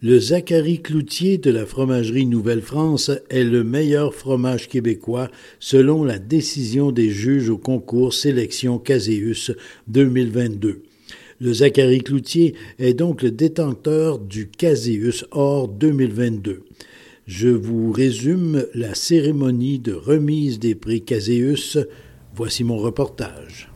Le Zachary Cloutier de la fromagerie Nouvelle-France est le meilleur fromage québécois selon la décision des juges au concours Sélection Caséus 2022. Le Zachary Cloutier est donc le détenteur du Caséus Or 2022. Je vous résume la cérémonie de remise des prix Caséus. Voici mon reportage.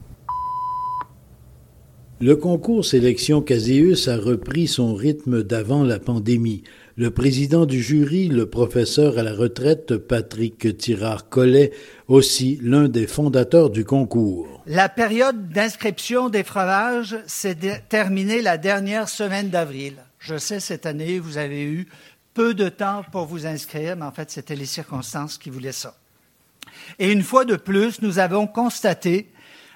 Le concours Sélection Caséus a repris son rythme d'avant la pandémie. Le président du jury, le professeur à la retraite Patrick Tirard-Collet, aussi l'un des fondateurs du concours. La période d'inscription des fromages s'est terminée la dernière semaine d'avril. Je sais, cette année, vous avez eu peu de temps pour vous inscrire, mais en fait, c'était les circonstances qui voulaient ça. Et une fois de plus, nous avons constaté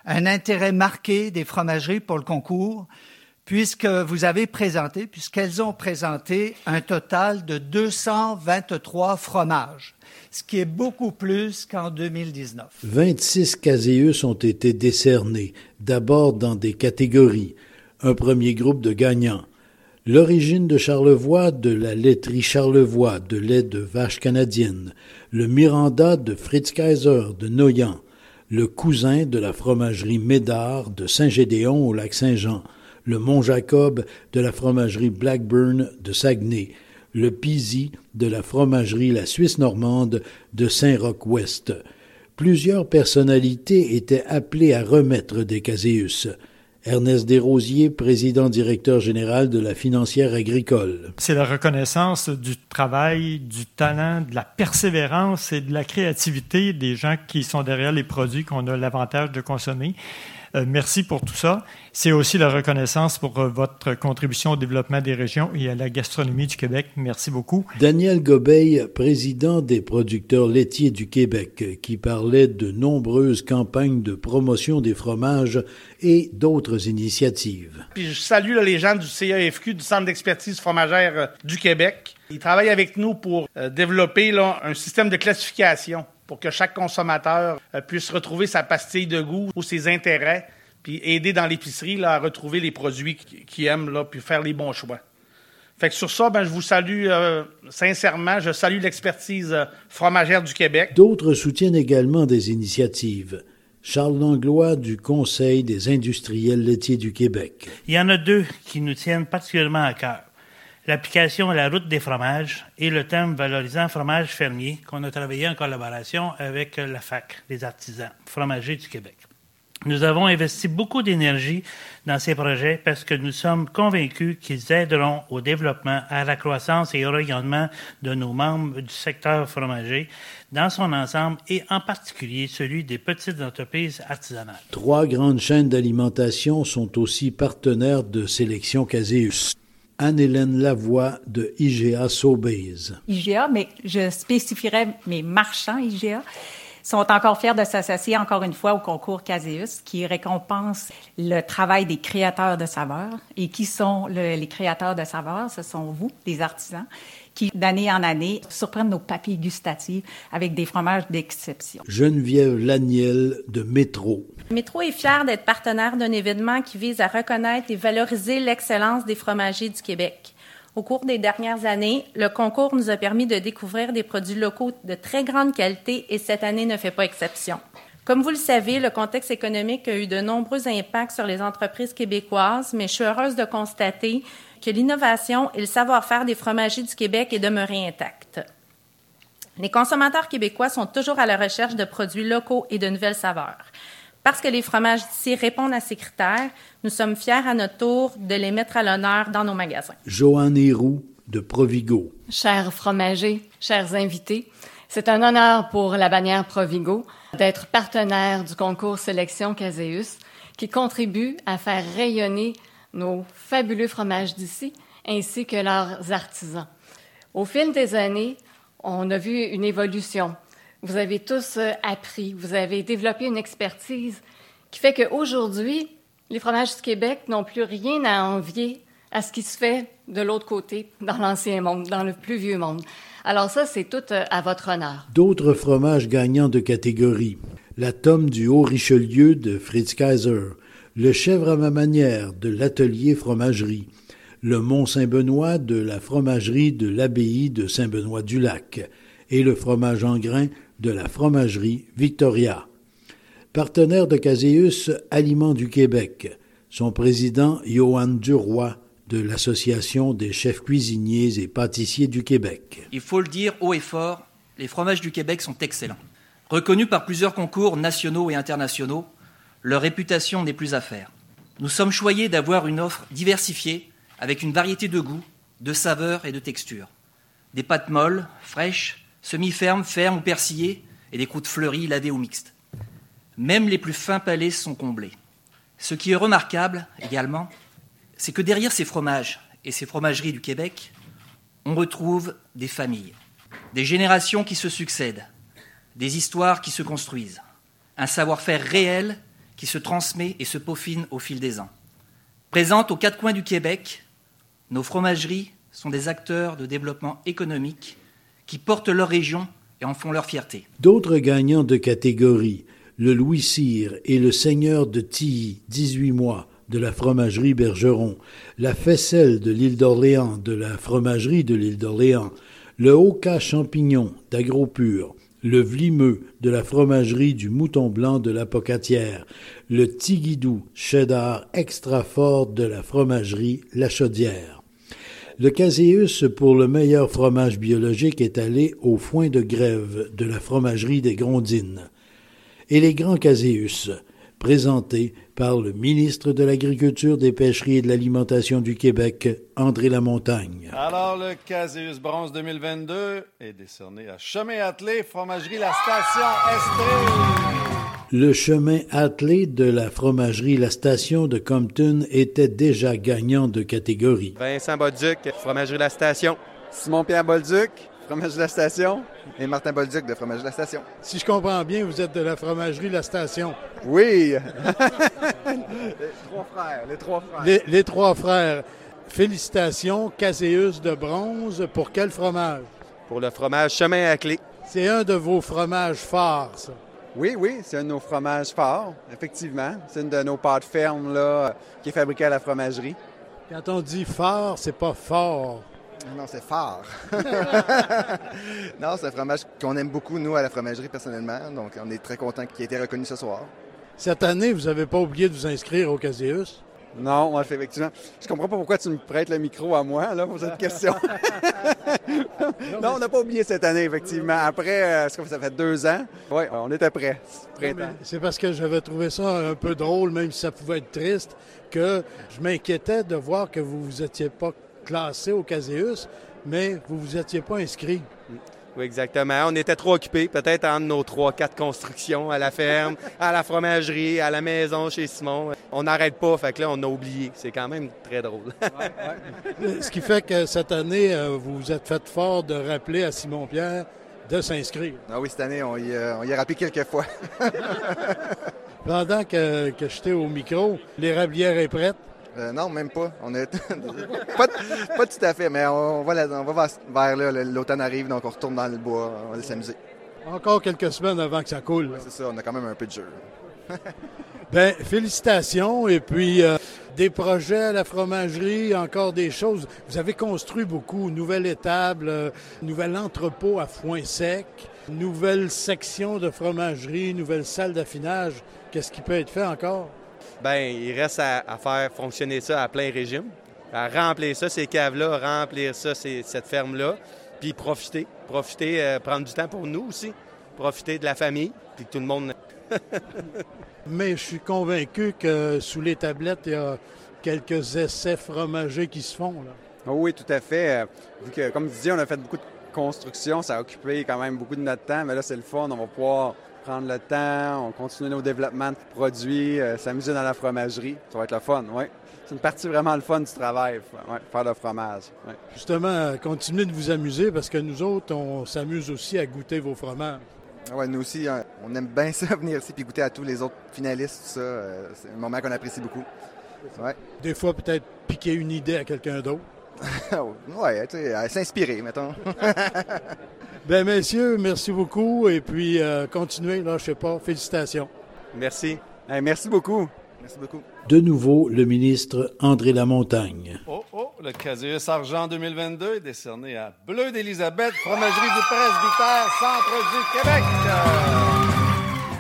un intérêt marqué des fromageries pour le concours, puisque vous avez présenté, puisqu'elles ont présenté un total de 223 fromages, ce qui est beaucoup plus qu'en 2019. 26 caséus ont été décernés, d'abord dans des catégories. Un premier groupe de gagnants. L'origine de Charlevoix de la laiterie Charlevoix de lait de vache canadienne. Le Miranda de Fritz Kaiser de Noyan le cousin de la fromagerie Médard de Saint-Gédéon au lac Saint-Jean, le Mont-Jacob de la fromagerie Blackburn de Saguenay, le Pizy de la fromagerie La Suisse normande de Saint-Roch-Ouest. Plusieurs personnalités étaient appelées à remettre des caséus. Ernest Desrosiers, président directeur général de la financière agricole. C'est la reconnaissance du travail, du talent, de la persévérance et de la créativité des gens qui sont derrière les produits qu'on a l'avantage de consommer. Euh, merci pour tout ça. C'est aussi la reconnaissance pour euh, votre contribution au développement des régions et à la gastronomie du Québec. Merci beaucoup. Daniel Gobeil, président des producteurs laitiers du Québec, qui parlait de nombreuses campagnes de promotion des fromages et d'autres initiatives. Puis je salue les gens du CAFQ, du Centre d'expertise fromagère euh, du Québec. Ils travaillent avec nous pour développer là, un système de classification pour que chaque consommateur euh, puisse retrouver sa pastille de goût ou ses intérêts, puis aider dans l'épicerie à retrouver les produits qu'il aime, là, puis faire les bons choix. Fait que sur ça, ben, je vous salue euh, sincèrement. Je salue l'expertise euh, fromagère du Québec. D'autres soutiennent également des initiatives. Charles Langlois du Conseil des industriels laitiers du Québec. Il y en a deux qui nous tiennent particulièrement à cœur l'application à la route des fromages et le thème valorisant fromage fermier qu'on a travaillé en collaboration avec la FAC, les artisans fromagers du Québec. Nous avons investi beaucoup d'énergie dans ces projets parce que nous sommes convaincus qu'ils aideront au développement, à la croissance et au rayonnement de nos membres du secteur fromager dans son ensemble et en particulier celui des petites entreprises artisanales. Trois grandes chaînes d'alimentation sont aussi partenaires de Sélection Caséus. Anne-Hélène Lavoie de IGA Sobeys. IGA, mais je spécifierais mes marchands IGA sont encore fiers de s'associer encore une fois au concours Caseus qui récompense le travail des créateurs de saveurs. Et qui sont les créateurs de saveurs? Ce sont vous, les artisans, qui, d'année en année, surprennent nos papilles gustatives avec des fromages d'exception. Geneviève Laniel de Métro. Métro est fier d'être partenaire d'un événement qui vise à reconnaître et valoriser l'excellence des fromagers du Québec. Au cours des dernières années, le concours nous a permis de découvrir des produits locaux de très grande qualité et cette année ne fait pas exception. Comme vous le savez, le contexte économique a eu de nombreux impacts sur les entreprises québécoises, mais je suis heureuse de constater que l'innovation et le savoir-faire des fromagers du Québec est demeuré intact. Les consommateurs québécois sont toujours à la recherche de produits locaux et de nouvelles saveurs. Parce que les fromages d'ici répondent à ces critères, nous sommes fiers à notre tour de les mettre à l'honneur dans nos magasins. Joanne Héroux de Provigo. Chers fromagers, chers invités, c'est un honneur pour la bannière Provigo d'être partenaire du concours Sélection Caséus qui contribue à faire rayonner nos fabuleux fromages d'ici ainsi que leurs artisans. Au fil des années, on a vu une évolution. Vous avez tous euh, appris, vous avez développé une expertise qui fait qu'aujourd'hui, les fromages du Québec n'ont plus rien à envier à ce qui se fait de l'autre côté, dans l'ancien monde, dans le plus vieux monde. Alors ça, c'est tout euh, à votre honneur. D'autres fromages gagnants de catégorie. La tome du Haut-Richelieu de Fritz Kaiser, le chèvre à ma manière de l'atelier fromagerie, le Mont-Saint-Benoît de la fromagerie de l'abbaye de Saint-Benoît-du-Lac et le fromage en grains de la fromagerie Victoria. Partenaire de Caséus Aliments du Québec, son président Johan Duroy de l'Association des chefs cuisiniers et pâtissiers du Québec. Il faut le dire haut et fort, les fromages du Québec sont excellents. Reconnus par plusieurs concours nationaux et internationaux, leur réputation n'est plus à faire. Nous sommes choyés d'avoir une offre diversifiée avec une variété de goûts, de saveurs et de textures. Des pâtes molles, fraîches, semi-fermes, fermes ou persillées, et des croûtes fleuries, lavées ou mixtes. Même les plus fins palais sont comblés. Ce qui est remarquable également, c'est que derrière ces fromages et ces fromageries du Québec, on retrouve des familles, des générations qui se succèdent, des histoires qui se construisent, un savoir-faire réel qui se transmet et se peaufine au fil des ans. Présentes aux quatre coins du Québec, nos fromageries sont des acteurs de développement économique qui portent leur région et en font leur fierté. D'autres gagnants de catégorie, le Louis Cyr et le Seigneur de Tilly, 18 mois, de la fromagerie Bergeron, la Faisselle de l'île d'Orléans, de la fromagerie de l'île d'Orléans, le Haut-Cas Champignon d'Agropur, le Vlimeux de la fromagerie du Mouton Blanc de la Pocatière, le Tigidou cheddar extra fort de la fromagerie La Chaudière. Le Caséus pour le meilleur fromage biologique est allé au foin de grève de la fromagerie des Grondines. Et les grands Caséus, présentés par le ministre de l'Agriculture, des Pêcheries et de l'Alimentation du Québec, André Lamontagne. Alors, le Caséus Bronze 2022 est décerné à Chemin Attelé, Fromagerie La Station Estrée. Le chemin attelé de la fromagerie La Station de Compton était déjà gagnant de catégorie. Vincent Bolduc, Fromagerie La Station. Simon-Pierre Bolduc, Fromagerie La Station. Et Martin Bolduc de Fromagerie La Station. Si je comprends bien, vous êtes de la fromagerie La Station. Oui! les trois frères, les trois frères. Les, les trois frères. Félicitations, Caséus de bronze. Pour quel fromage? Pour le fromage Chemin Attelé. C'est un de vos fromages forts, ça. Oui, oui, c'est un de nos fromages forts, effectivement. C'est une de nos pâtes fermes là, qui est fabriquée à la fromagerie. Quand on dit fort, c'est pas fort. Non, c'est fort. non, c'est un fromage qu'on aime beaucoup, nous, à la fromagerie, personnellement. Donc, on est très content qu'il ait été reconnu ce soir. Cette année, vous n'avez pas oublié de vous inscrire au Caséus? Non, effectivement. Je comprends pas pourquoi tu me prêtes le micro à moi, là, pour cette question. non, on n'a pas oublié cette année, effectivement. Après, euh, ce que ça fait deux ans, oui, on était prêts. C'est parce que j'avais trouvé ça un peu drôle, même si ça pouvait être triste, que je m'inquiétais de voir que vous vous étiez pas classé au Caséus, mais vous vous étiez pas inscrit. Oui, exactement. On était trop occupés, peut-être entre nos trois, quatre constructions, à la ferme, à la fromagerie, à la maison chez Simon. On n'arrête pas, fait que là, on a oublié. C'est quand même très drôle. Ce qui fait que cette année, euh, vous vous êtes fait fort de rappeler à Simon-Pierre de s'inscrire. Ah oui, cette année, on y, on y a rappelé quelques fois. Pendant que, que j'étais au micro, l'érablière est prête. Euh, non, même pas. On est pas, pas, tout à fait, mais on, va, là, on va vers là. L'automne arrive, donc on retourne dans le bois, on va s'amuser. Encore quelques semaines avant que ça coule. Ouais, c'est ça, on a quand même un peu de jeu. ben, félicitations. Et puis, euh, des projets à la fromagerie, encore des choses. Vous avez construit beaucoup. Nouvelle étable, euh, nouvel entrepôt à foin sec, nouvelle section de fromagerie, nouvelle salle d'affinage. Qu'est-ce qui peut être fait encore? Ben il reste à, à, faire fonctionner ça à plein régime, à remplir ça, ces caves-là, remplir ça, ces, cette ferme-là, puis profiter, profiter, euh, prendre du temps pour nous aussi, profiter de la famille, puis tout le monde. Mais je suis convaincu que sous les tablettes, il y a quelques essais fromagers qui se font. Là. Oh oui, tout à fait. Vu que, comme tu dis, on a fait beaucoup de construction, ça a occupé quand même beaucoup de notre temps, mais là, c'est le fun, on va pouvoir prendre le temps, on continue nos développements de produits, euh, s'amuser dans la fromagerie. Ça va être le fun, oui. C'est une partie vraiment le fun du travail, ouais, faire le fromage. Ouais. Justement, continuez de vous amuser parce que nous autres, on s'amuse aussi à goûter vos fromages. Ouais, nous aussi, hein, on aime bien ça, venir ici puis goûter à tous les autres finalistes, tout ça. Euh, c'est un moment qu'on apprécie beaucoup. Ouais. Des fois, peut-être piquer une idée à quelqu'un d'autre. ouais, tu sais, s'inspirer, mettons. ben, messieurs, merci beaucoup. Et puis, euh, continuez, là, je sais pas. Félicitations. Merci. merci beaucoup. Merci beaucoup. De nouveau, le ministre André Lamontagne. Oh, oh, le Caseus Argent 2022 est décerné à Bleu d'Élisabeth, Fromagerie du Presbytère, Centre du Québec.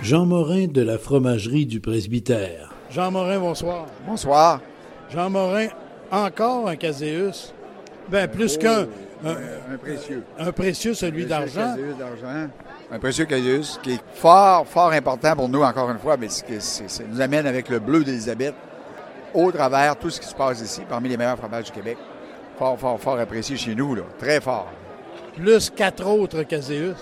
Jean Morin de la Fromagerie du Presbytère. Jean Morin, bonsoir. Bonsoir. Jean Morin, encore un Caséus. Ben, plus qu'un. Un, précieux. Un précieux, celui d'argent. d'argent. Un précieux Caséus qui est fort, fort important pour nous, encore une fois, mais ça nous amène avec le bleu d'Élisabeth au travers tout ce qui se passe ici, parmi les meilleurs fromages du Québec. Fort, fort, fort apprécié chez nous, là. Très fort. Plus quatre autres Caséus.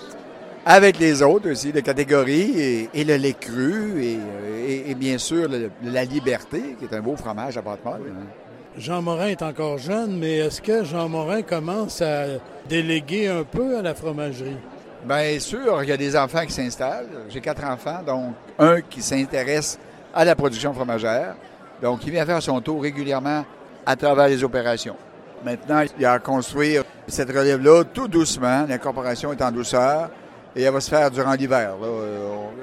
Avec les autres aussi, de catégorie, et, le lait cru, et, bien sûr la liberté, qui est un beau fromage à pâte molle. Jean Morin est encore jeune, mais est-ce que Jean Morin commence à déléguer un peu à la fromagerie? Bien sûr, il y a des enfants qui s'installent. J'ai quatre enfants, donc un qui s'intéresse à la production fromagère. Donc, il vient faire son tour régulièrement à travers les opérations. Maintenant, il a à construire cette relève-là tout doucement. L'incorporation est en douceur et elle va se faire durant l'hiver.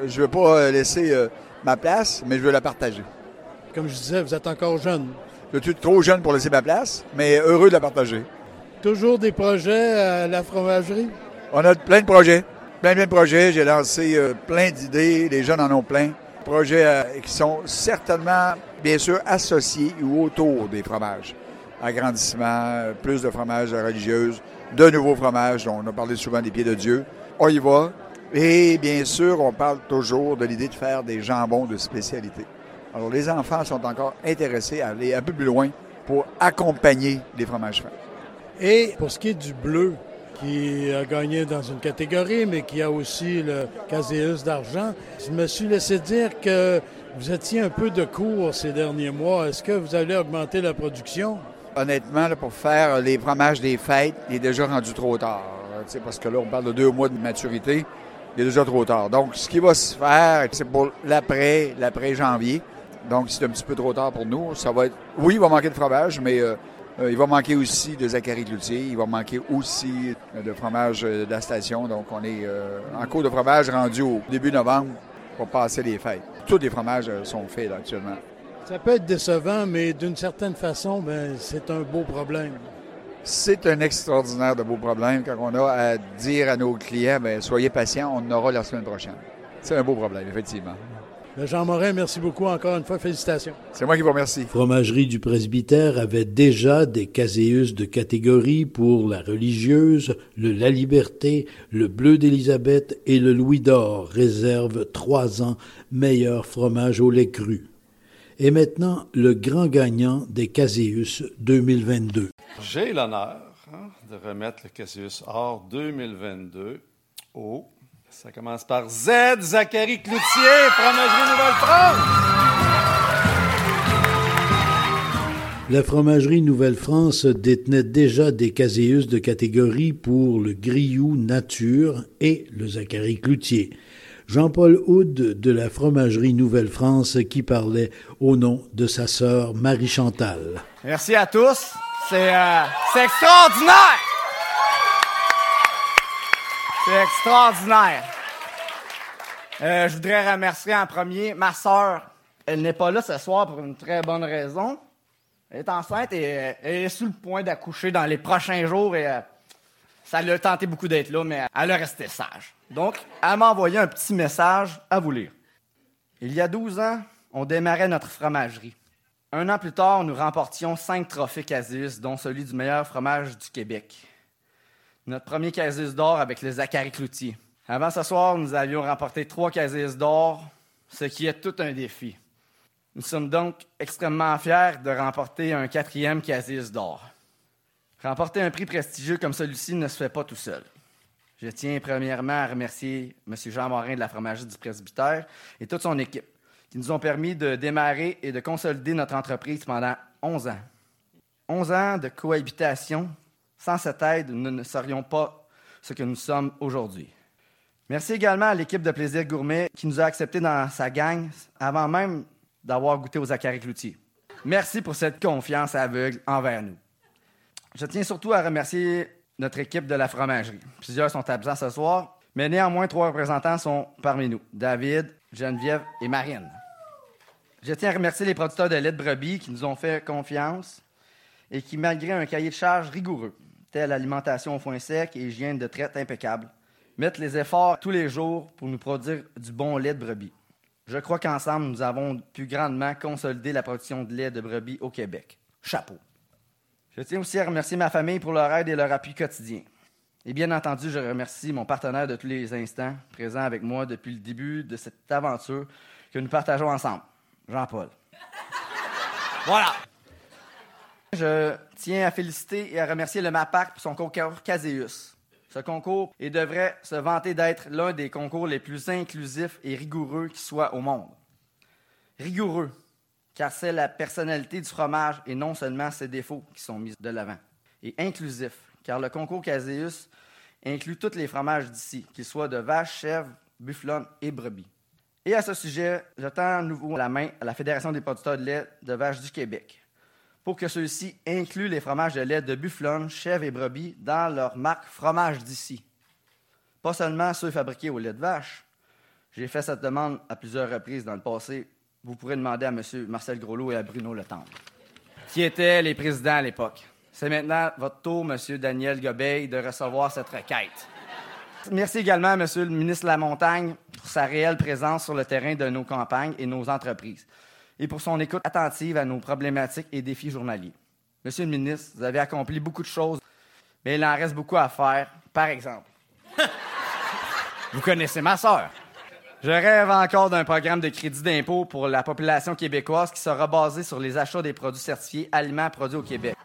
Je ne veux pas laisser euh, ma place, mais je veux la partager. Comme je disais, vous êtes encore jeune. Je suis trop jeune pour laisser ma place, mais heureux de la partager. Toujours des projets à la fromagerie? On a plein de projets. Plein, plein de projets. J'ai lancé euh, plein d'idées. Les jeunes en ont plein. Projets euh, qui sont certainement, bien sûr, associés ou autour des fromages. Agrandissement, plus de fromages religieuses, de nouveaux fromages. On a parlé souvent des pieds de Dieu. On y va. Et bien sûr, on parle toujours de l'idée de faire des jambons de spécialité. Alors, les enfants sont encore intéressés à aller un peu plus loin pour accompagner les fromages fins. Et pour ce qui est du bleu, qui a gagné dans une catégorie, mais qui a aussi le Caséus d'argent, je me suis laissé dire que vous étiez un peu de cours ces derniers mois. Est-ce que vous allez augmenter la production? Honnêtement, pour faire les fromages des fêtes, il est déjà rendu trop tard. Parce que là, on parle de deux mois de maturité. Il est déjà trop tard. Donc, ce qui va se faire, c'est pour l'après, l'après-janvier. Donc, c'est un petit peu trop tard pour nous. Ça va être, oui, il va manquer de fromage, mais euh, euh, il va manquer aussi de Zachary Cloutier. Il va manquer aussi de fromage de la station. Donc, on est euh, en cours de fromage rendu au début novembre pour passer les fêtes. Tous les fromages sont faits là, actuellement. Ça peut être décevant, mais d'une certaine façon, ben, c'est un beau problème. C'est un extraordinaire de beau problème quand on a à dire à nos clients, ben, soyez patients, on en aura la semaine prochaine. C'est un beau problème, effectivement. Jean Morin, merci beaucoup encore une fois. Félicitations. C'est moi qui vous remercie. Fromagerie du Presbytère avait déjà des caséus de catégorie pour la religieuse, le La Liberté, le Bleu d'Élisabeth et le Louis d'Or, réserve trois ans meilleur fromage au lait cru. Et maintenant, le grand gagnant des Caséus 2022. J'ai l'honneur hein, de remettre le Caséus Or 2022 au ça commence par Z, Zachary Cloutier, Fromagerie Nouvelle-France. La Fromagerie Nouvelle-France détenait déjà des caséus de catégorie pour le Grillou Nature et le Zachary Cloutier. Jean-Paul Houd de la Fromagerie Nouvelle-France qui parlait au nom de sa sœur Marie-Chantal. Merci à tous. C'est euh, extraordinaire! C'est extraordinaire. Euh, je voudrais remercier en premier ma sœur. Elle n'est pas là ce soir pour une très bonne raison. Elle est enceinte et euh, elle est sous le point d'accoucher dans les prochains jours et euh, ça lui a tenté beaucoup d'être là, mais elle a resté sage. Donc, elle m'a envoyé un petit message à vous lire. Il y a 12 ans, on démarrait notre fromagerie. Un an plus tard, nous remportions cinq trophées Casus, dont celui du meilleur fromage du Québec notre premier Casus d'or avec le Zachary Cloutier. Avant ce soir, nous avions remporté trois Casus d'or, ce qui est tout un défi. Nous sommes donc extrêmement fiers de remporter un quatrième Casus d'or. Remporter un prix prestigieux comme celui-ci ne se fait pas tout seul. Je tiens premièrement à remercier M. Jean Morin de la fromagerie du presbytère et toute son équipe qui nous ont permis de démarrer et de consolider notre entreprise pendant 11 ans. 11 ans de cohabitation. Sans cette aide, nous ne serions pas ce que nous sommes aujourd'hui. Merci également à l'équipe de Plaisir Gourmet qui nous a acceptés dans sa gang avant même d'avoir goûté aux acaries cloutiers. Merci pour cette confiance aveugle envers nous. Je tiens surtout à remercier notre équipe de la fromagerie. Plusieurs sont absents ce soir, mais néanmoins trois représentants sont parmi nous, David, Geneviève et Marine. Je tiens à remercier les producteurs de lait de brebis qui nous ont fait confiance et qui, malgré un cahier de charges rigoureux, tel alimentation au foin sec et hygiène de traite impeccable, mettent les efforts tous les jours pour nous produire du bon lait de brebis. Je crois qu'ensemble, nous avons pu grandement consolider la production de lait de brebis au Québec. Chapeau. Je tiens aussi à remercier ma famille pour leur aide et leur appui quotidien. Et bien entendu, je remercie mon partenaire de tous les instants, présent avec moi depuis le début de cette aventure que nous partageons ensemble, Jean-Paul. voilà. Je tiens à féliciter et à remercier le MAPAC pour son concours Caseus. Ce concours devrait se vanter d'être l'un des concours les plus inclusifs et rigoureux qui soit au monde. Rigoureux, car c'est la personnalité du fromage et non seulement ses défauts qui sont mis de l'avant. Et inclusif, car le concours Caseus inclut tous les fromages d'ici, qu'ils soient de vache, chèvre, bufflonne et brebis. Et à ce sujet, je tends à nouveau la main à la Fédération des producteurs de lait de vache du Québec pour que ceux-ci incluent les fromages de lait de bufflonne, chèvre et brebis dans leur marque fromage d'ici. Pas seulement ceux fabriqués au lait de vache. J'ai fait cette demande à plusieurs reprises dans le passé. Vous pourrez demander à M. Marcel Groslot et à Bruno Le Temple, qui étaient les présidents à l'époque? C'est maintenant votre tour, M. Daniel Gobeil, de recevoir cette requête. Merci également à M. le ministre de la Montagne pour sa réelle présence sur le terrain de nos campagnes et nos entreprises et pour son écoute attentive à nos problématiques et défis journaliers. Monsieur le ministre, vous avez accompli beaucoup de choses, mais il en reste beaucoup à faire. Par exemple, vous connaissez ma sœur. Je rêve encore d'un programme de crédit d'impôt pour la population québécoise qui sera basé sur les achats des produits certifiés aliments produits au Québec.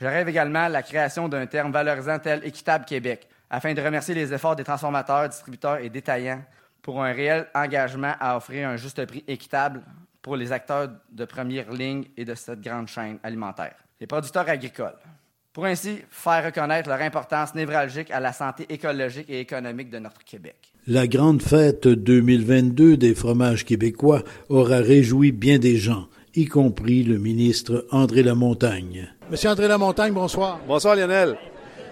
Je rêve également la création d'un terme valorisant tel Équitable Québec, afin de remercier les efforts des transformateurs, distributeurs et détaillants pour un réel engagement à offrir un juste prix équitable pour les acteurs de première ligne et de cette grande chaîne alimentaire, les producteurs agricoles, pour ainsi faire reconnaître leur importance névralgique à la santé écologique et économique de notre Québec. La grande fête 2022 des fromages québécois aura réjoui bien des gens, y compris le ministre André Lamontagne. Monsieur André Lamontagne, bonsoir. Bonsoir Lionel.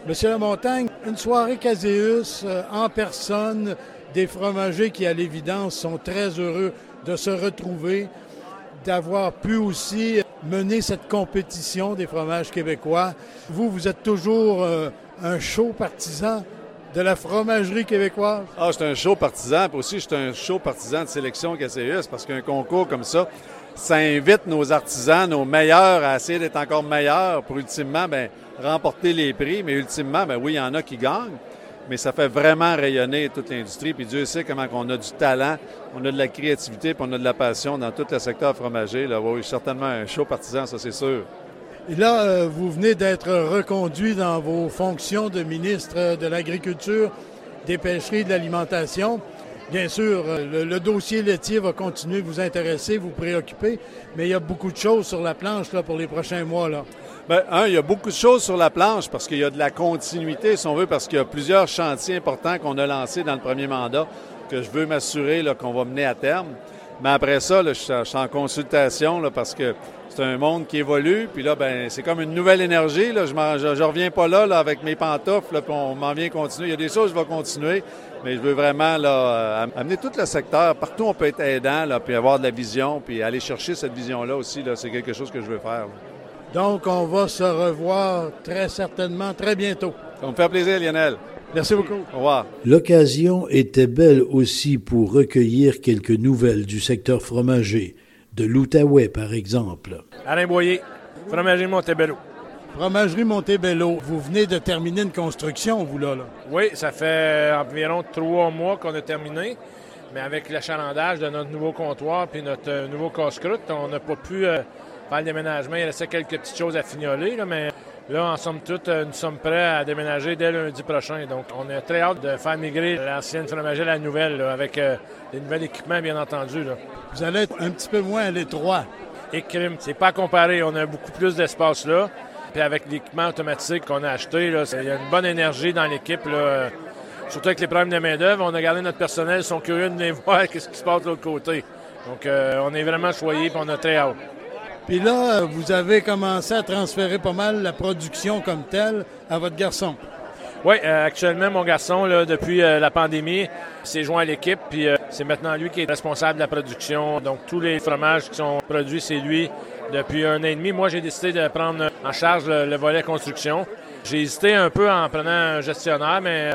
Monsieur Lamontagne, une soirée Caséus euh, en personne, des fromagers qui, à l'évidence, sont très heureux de se retrouver, d'avoir pu aussi mener cette compétition des fromages québécois. Vous, vous êtes toujours euh, un chaud partisan de la fromagerie québécoise? Ah, suis un chaud partisan, puis aussi je suis un chaud partisan de sélection KCS parce qu'un concours comme ça, ça invite nos artisans, nos meilleurs à essayer d'être encore meilleurs pour ultimement ben, remporter les prix. Mais ultimement, ben oui, il y en a qui gagnent, mais ça fait vraiment rayonner toute l'industrie. Puis Dieu sait comment on a du talent, on a de la créativité, puis on a de la passion dans tout le secteur fromager. Là. Oui, certainement un chaud partisan, ça c'est sûr. Et là, euh, vous venez d'être reconduit dans vos fonctions de ministre de l'Agriculture, des Pêcheries de l'Alimentation. Bien sûr, euh, le, dossier laitier va continuer de vous intéresser, vous préoccuper, mais il y a beaucoup de choses sur la planche pour les prochains mois. Bien, un, il y a beaucoup de choses sur la planche parce qu'il y a de la continuité, si on veut, parce qu'il y a plusieurs chantiers importants qu'on a lancés dans le premier mandat que je veux m'assurer qu'on va mener à terme. Mais après ça, là, je, suis en consultation là, parce que c'est un monde qui évolue. Puis là, ben, c'est comme une nouvelle énergie. Là. Je reviens pas là, là avec mes pantoufles, puis on m'en vient continuer. Il y a des choses, je vais continuer, mais je veux vraiment là, euh, amener tout le secteur. Partout, on peut être aidant, là, puis avoir de la vision, puis aller chercher cette vision-là aussi. Là, c'est quelque chose que je veux faire. Là. Donc, on va se revoir très certainement très bientôt. Ça me fait plaisir, Lionel. Merci beaucoup. Au revoir. L'occasion était belle aussi pour recueillir quelques nouvelles du secteur fromager, de l'Outaouais par exemple. Alain Boyer, fromagerie Montebello. Fromagerie Montebello, vous venez de terminer une construction, vous là, là. Oui, ça fait environ trois mois qu'on a terminé, mais avec l'achalandage de notre nouveau comptoir puis notre euh, nouveau casse-croûte, on n'a pas pu euh, faire le déménagement. Il restait quelques petites choses à fignoler, là, mais Là, en somme toute, nous sommes prêts à déménager dès lundi prochain. Donc, on a très hâte de faire migrer l'ancienne fromagerie à la nouvelle, avec des nouveaux équipements, bien entendu. Vous allez être un petit peu moins à l'étroit. Et crime, c'est pas comparé. On a beaucoup plus d'espace là. Puis avec l'équipement automatique qu'on a acheté, il y a une bonne énergie dans l'équipe. Surtout avec les problèmes de main-d'œuvre, on a gardé notre personnel, ils sont curieux de venir voir ce qui se passe de l'autre côté. Donc, euh, on est vraiment choyés et on a très hâte. Puis là, vous avez commencé à transférer pas mal la production comme telle à votre garçon. Oui, euh, actuellement, mon garçon, depuis euh, la pandémie, s'est joint à l'équipe, puis c'est maintenant lui qui est responsable de la production. Donc, tous les fromages qui sont produits, c'est lui depuis un an et demi. Moi, j'ai décidé de prendre en charge le volet construction. J'ai hésité un peu en prenant un gestionnaire, mais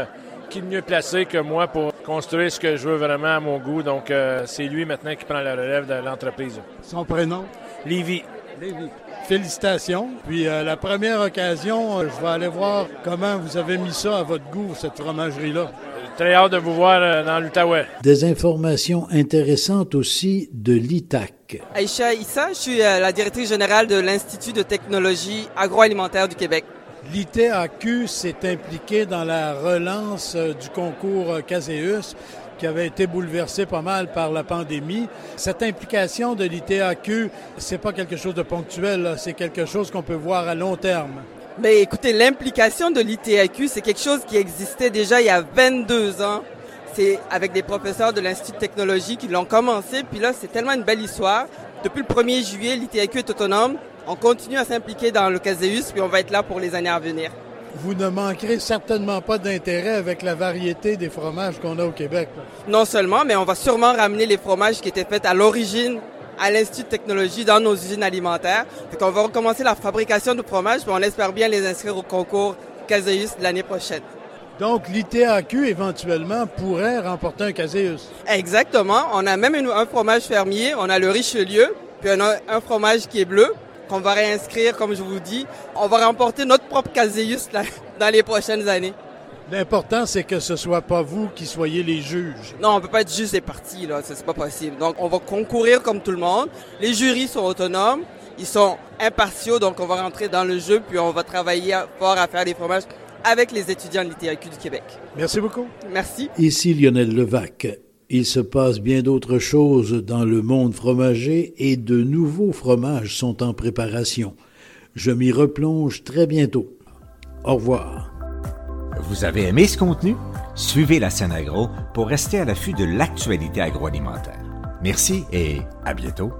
qui est mieux placé que moi pour construire ce que je veux vraiment à mon goût. Donc, euh, c'est lui maintenant qui prend la relève de l'entreprise. Son prénom? Lévi. Lévi. Félicitations. Puis euh, la première occasion, euh, je vais aller voir comment vous avez mis ça à votre goût, cette fromagerie-là. Très hâte de vous voir dans l'Outaouais. Des informations intéressantes aussi de l'ITAC. Aïcha Issa, je suis la directrice générale de l'Institut de technologie agroalimentaire du Québec. L'ITAQ s'est impliqué dans la relance euh, du concours euh, Caseus qui avait été bouleversé pas mal par la pandémie. Cette implication de l'ITAQ, c'est pas quelque chose de ponctuel, c'est quelque chose qu'on peut voir à long terme. Mais écoutez, l'implication de l'ITAQ, c'est quelque chose qui existait déjà il y a 22 ans. C'est avec des professeurs de l'Institut de technologie qui l'ont commencé, puis là, c'est tellement une belle histoire. Depuis le 1er juillet, l'ITAQ est autonome on continue à s'impliquer dans le Caseus, puis on va être là pour les années à venir. Vous ne manquerez certainement pas d'intérêt avec la variété des fromages qu'on a au Québec. Non seulement, mais on va sûrement ramener les fromages qui étaient faits à l'origine à l'Institut de technologie dans nos usines alimentaires. Donc on va recommencer la fabrication de fromages, puis on espère bien les inscrire au concours Caseus l'année prochaine. Donc, l'ITAQ, éventuellement, pourrait remporter un Caseus. Exactement. On a même un fromage fermier. On a le Richelieu, puis on a un fromage qui est bleu qu'on va réinscrire, comme je vous dis. On va remporter notre propre Caséus dans les prochaines années. L'important, c'est que ce soit pas vous qui soyez les juges. Non, on peut pas être juge des partis, là, c'est pas possible. Donc, on va concourir comme tout le monde. Les jurys sont autonomes, ils sont impartiaux, donc on va rentrer dans le jeu, puis on va travailler fort à faire des fromages avec les étudiants de l'ITAQ du Québec. Merci beaucoup. Merci. Ici Lionel Levac. Il se passe bien d'autres choses dans le monde fromager et de nouveaux fromages sont en préparation. Je m'y replonge très bientôt. Au revoir. Vous avez aimé ce contenu? Suivez la scène agro pour rester à l'affût de l'actualité agroalimentaire. Merci et à bientôt.